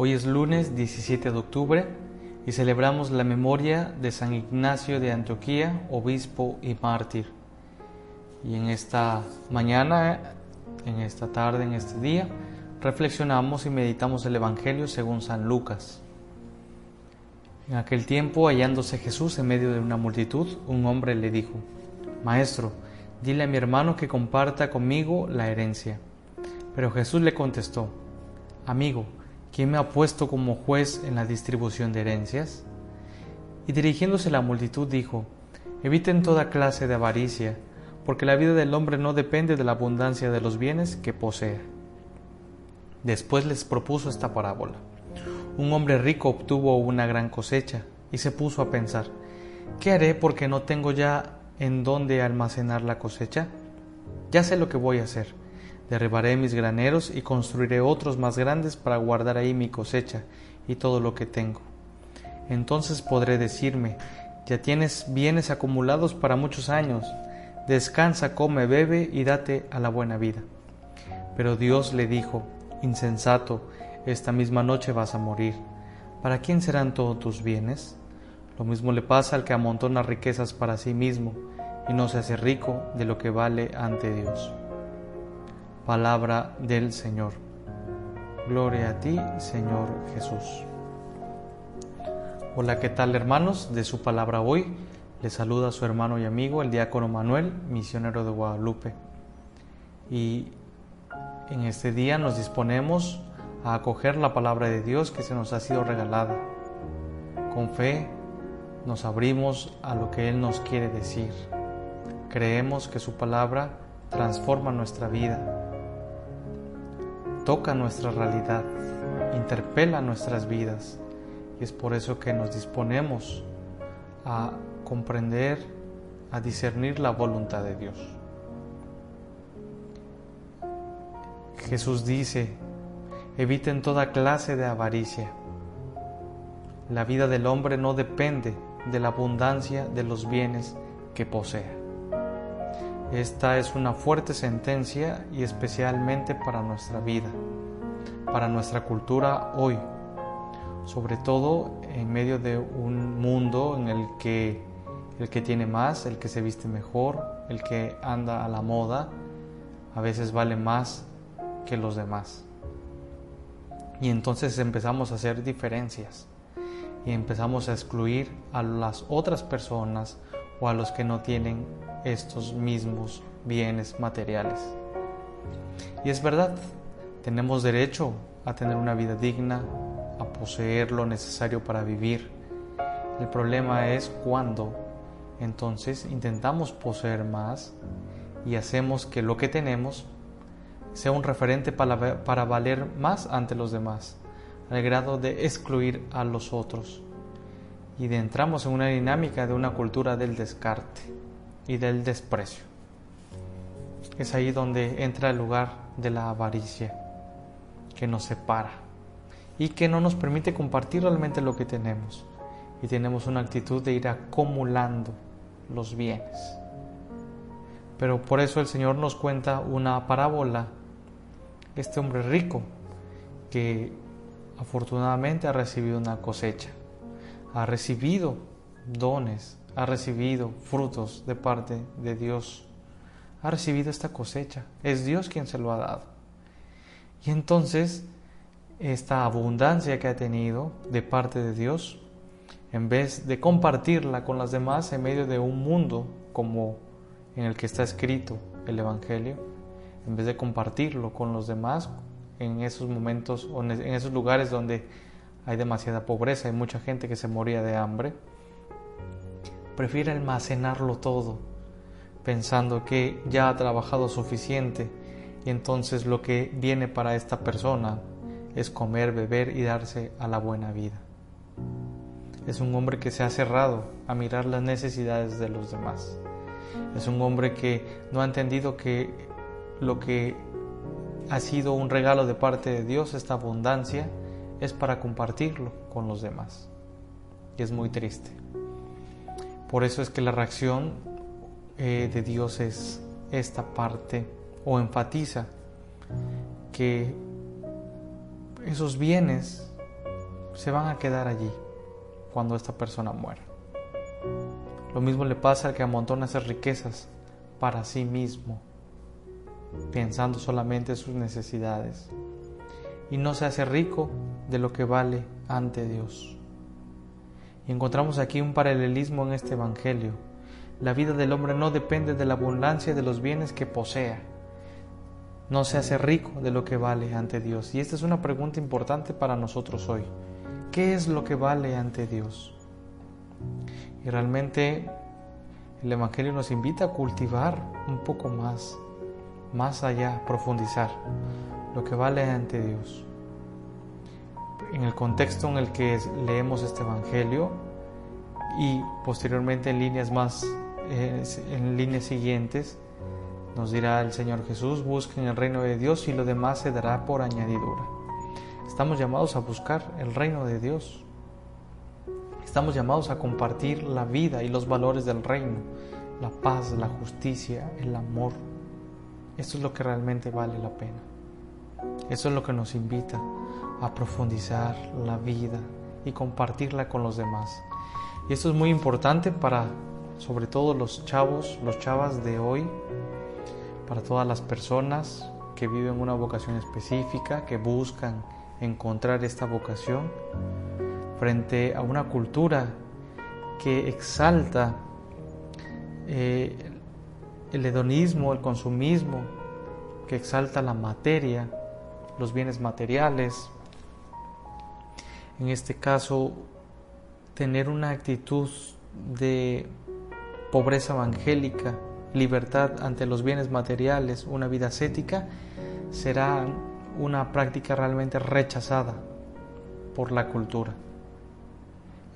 Hoy es lunes 17 de octubre y celebramos la memoria de San Ignacio de Antioquía, obispo y mártir. Y en esta mañana, en esta tarde, en este día, reflexionamos y meditamos el Evangelio según San Lucas. En aquel tiempo, hallándose Jesús en medio de una multitud, un hombre le dijo, Maestro, dile a mi hermano que comparta conmigo la herencia. Pero Jesús le contestó, Amigo, ¿quién me ha puesto como juez en la distribución de herencias? Y dirigiéndose a la multitud dijo, Eviten toda clase de avaricia, porque la vida del hombre no depende de la abundancia de los bienes que posee. Después les propuso esta parábola. Un hombre rico obtuvo una gran cosecha y se puso a pensar, ¿qué haré porque no tengo ya en dónde almacenar la cosecha? Ya sé lo que voy a hacer Derribaré mis graneros y construiré otros más grandes para guardar ahí mi cosecha y todo lo que tengo. Entonces podré decirme, ya tienes bienes acumulados para muchos años, descansa, come, bebe y date a la buena vida. Pero Dios le dijo, insensato, esta misma noche vas a morir. ¿Para quién serán todos tus bienes? Lo mismo le pasa al que amontona riquezas para sí mismo y no se hace rico de lo que vale ante Dios. Palabra del Señor. Gloria a ti, Señor Jesús. Hola, ¿qué tal hermanos? De su palabra hoy les saluda su hermano y amigo, el diácono Manuel, misionero de Guadalupe. Y en este día nos disponemos a acoger la palabra de Dios que se nos ha sido regalada. Con fe nos abrimos a lo que Él nos quiere decir. Creemos que su palabra transforma nuestra vida toca nuestra realidad, interpela nuestras vidas y es por eso que nos disponemos a comprender, a discernir la voluntad de Dios. Jesús dice, eviten toda clase de avaricia. La vida del hombre no depende de la abundancia de los bienes que posea. Esta es una fuerte sentencia y especialmente para nuestra vida, para nuestra cultura hoy, sobre todo en medio de un mundo en el que el que tiene más, el que se viste mejor, el que anda a la moda, a veces vale más que los demás. Y entonces empezamos a hacer diferencias y empezamos a excluir a las otras personas o a los que no tienen estos mismos bienes materiales. Y es verdad, tenemos derecho a tener una vida digna, a poseer lo necesario para vivir. El problema es cuando entonces intentamos poseer más y hacemos que lo que tenemos sea un referente para, para valer más ante los demás, al grado de excluir a los otros. Y de entramos en una dinámica de una cultura del descarte y del desprecio. Es ahí donde entra el lugar de la avaricia, que nos separa y que no nos permite compartir realmente lo que tenemos. Y tenemos una actitud de ir acumulando los bienes. Pero por eso el Señor nos cuenta una parábola. Este hombre rico que afortunadamente ha recibido una cosecha, ha recibido dones, ha recibido frutos de parte de Dios, ha recibido esta cosecha, es Dios quien se lo ha dado. Y entonces, esta abundancia que ha tenido de parte de Dios, en vez de compartirla con las demás en medio de un mundo como en el que está escrito el Evangelio, en vez de compartirlo con los demás en esos momentos en esos lugares donde hay demasiada pobreza, hay mucha gente que se moría de hambre, prefiere almacenarlo todo, pensando que ya ha trabajado suficiente y entonces lo que viene para esta persona es comer, beber y darse a la buena vida. Es un hombre que se ha cerrado a mirar las necesidades de los demás. Es un hombre que no ha entendido que lo que ha sido un regalo de parte de Dios, esta abundancia, es para compartirlo con los demás. Y es muy triste. Por eso es que la reacción eh, de Dios es esta parte o enfatiza que esos bienes se van a quedar allí cuando esta persona muera. Lo mismo le pasa al que amontona esas riquezas para sí mismo, pensando solamente en sus necesidades, y no se hace rico de lo que vale ante Dios. Encontramos aquí un paralelismo en este Evangelio. La vida del hombre no depende de la abundancia de los bienes que posea. No se hace rico de lo que vale ante Dios. Y esta es una pregunta importante para nosotros hoy. ¿Qué es lo que vale ante Dios? Y realmente el Evangelio nos invita a cultivar un poco más, más allá, profundizar lo que vale ante Dios. En el contexto en el que leemos este Evangelio y posteriormente en líneas más, en líneas siguientes, nos dirá el Señor Jesús, busquen el reino de Dios y lo demás se dará por añadidura. Estamos llamados a buscar el reino de Dios. Estamos llamados a compartir la vida y los valores del reino, la paz, la justicia, el amor. Esto es lo que realmente vale la pena. Eso es lo que nos invita a profundizar la vida y compartirla con los demás. Y esto es muy importante para, sobre todo, los chavos, los chavas de hoy, para todas las personas que viven una vocación específica, que buscan encontrar esta vocación frente a una cultura que exalta eh, el hedonismo, el consumismo, que exalta la materia, los bienes materiales. En este caso, tener una actitud de pobreza evangélica, libertad ante los bienes materiales, una vida ascética, será una práctica realmente rechazada por la cultura.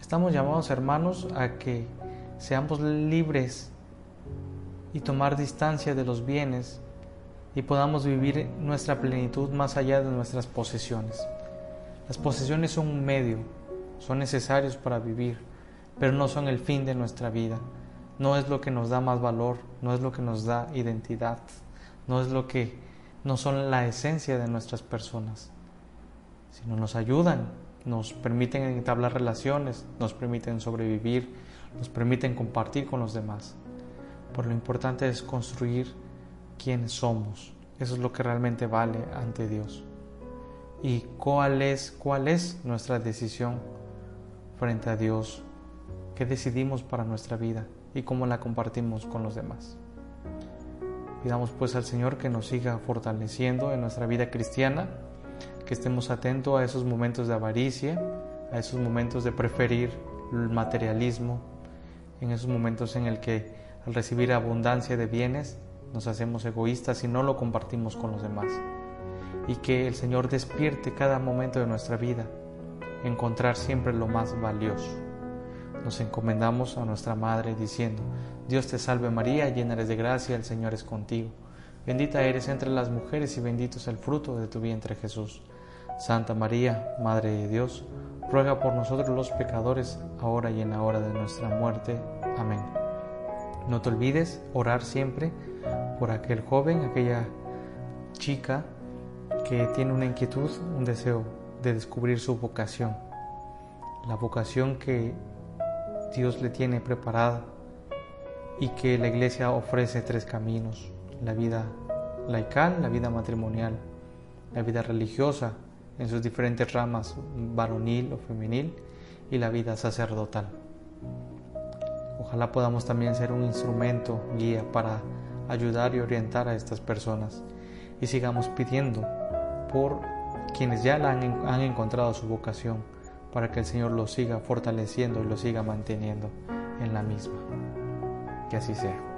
Estamos llamados hermanos a que seamos libres y tomar distancia de los bienes y podamos vivir nuestra plenitud más allá de nuestras posesiones. Las posesiones son un medio, son necesarios para vivir, pero no son el fin de nuestra vida. No es lo que nos da más valor, no es lo que nos da identidad, no es lo que no son la esencia de nuestras personas, sino nos ayudan, nos permiten entablar relaciones, nos permiten sobrevivir, nos permiten compartir con los demás. Pero lo importante es construir quiénes somos. Eso es lo que realmente vale ante Dios. Y cuál es, cuál es nuestra decisión frente a Dios, qué decidimos para nuestra vida y cómo la compartimos con los demás. Pidamos pues al Señor que nos siga fortaleciendo en nuestra vida cristiana, que estemos atentos a esos momentos de avaricia, a esos momentos de preferir el materialismo, en esos momentos en el que al recibir abundancia de bienes nos hacemos egoístas y no lo compartimos con los demás. Y que el Señor despierte cada momento de nuestra vida, encontrar siempre lo más valioso. Nos encomendamos a nuestra Madre diciendo, Dios te salve María, llena eres de gracia, el Señor es contigo. Bendita eres entre las mujeres y bendito es el fruto de tu vientre Jesús. Santa María, Madre de Dios, ruega por nosotros los pecadores, ahora y en la hora de nuestra muerte. Amén. No te olvides orar siempre por aquel joven, aquella chica tiene una inquietud, un deseo de descubrir su vocación, la vocación que Dios le tiene preparada y que la iglesia ofrece tres caminos, la vida laical, la vida matrimonial, la vida religiosa en sus diferentes ramas, varonil o femenil, y la vida sacerdotal. Ojalá podamos también ser un instrumento, guía para ayudar y orientar a estas personas. Y sigamos pidiendo por quienes ya han, han encontrado su vocación para que el Señor los siga fortaleciendo y los siga manteniendo en la misma. Que así sea.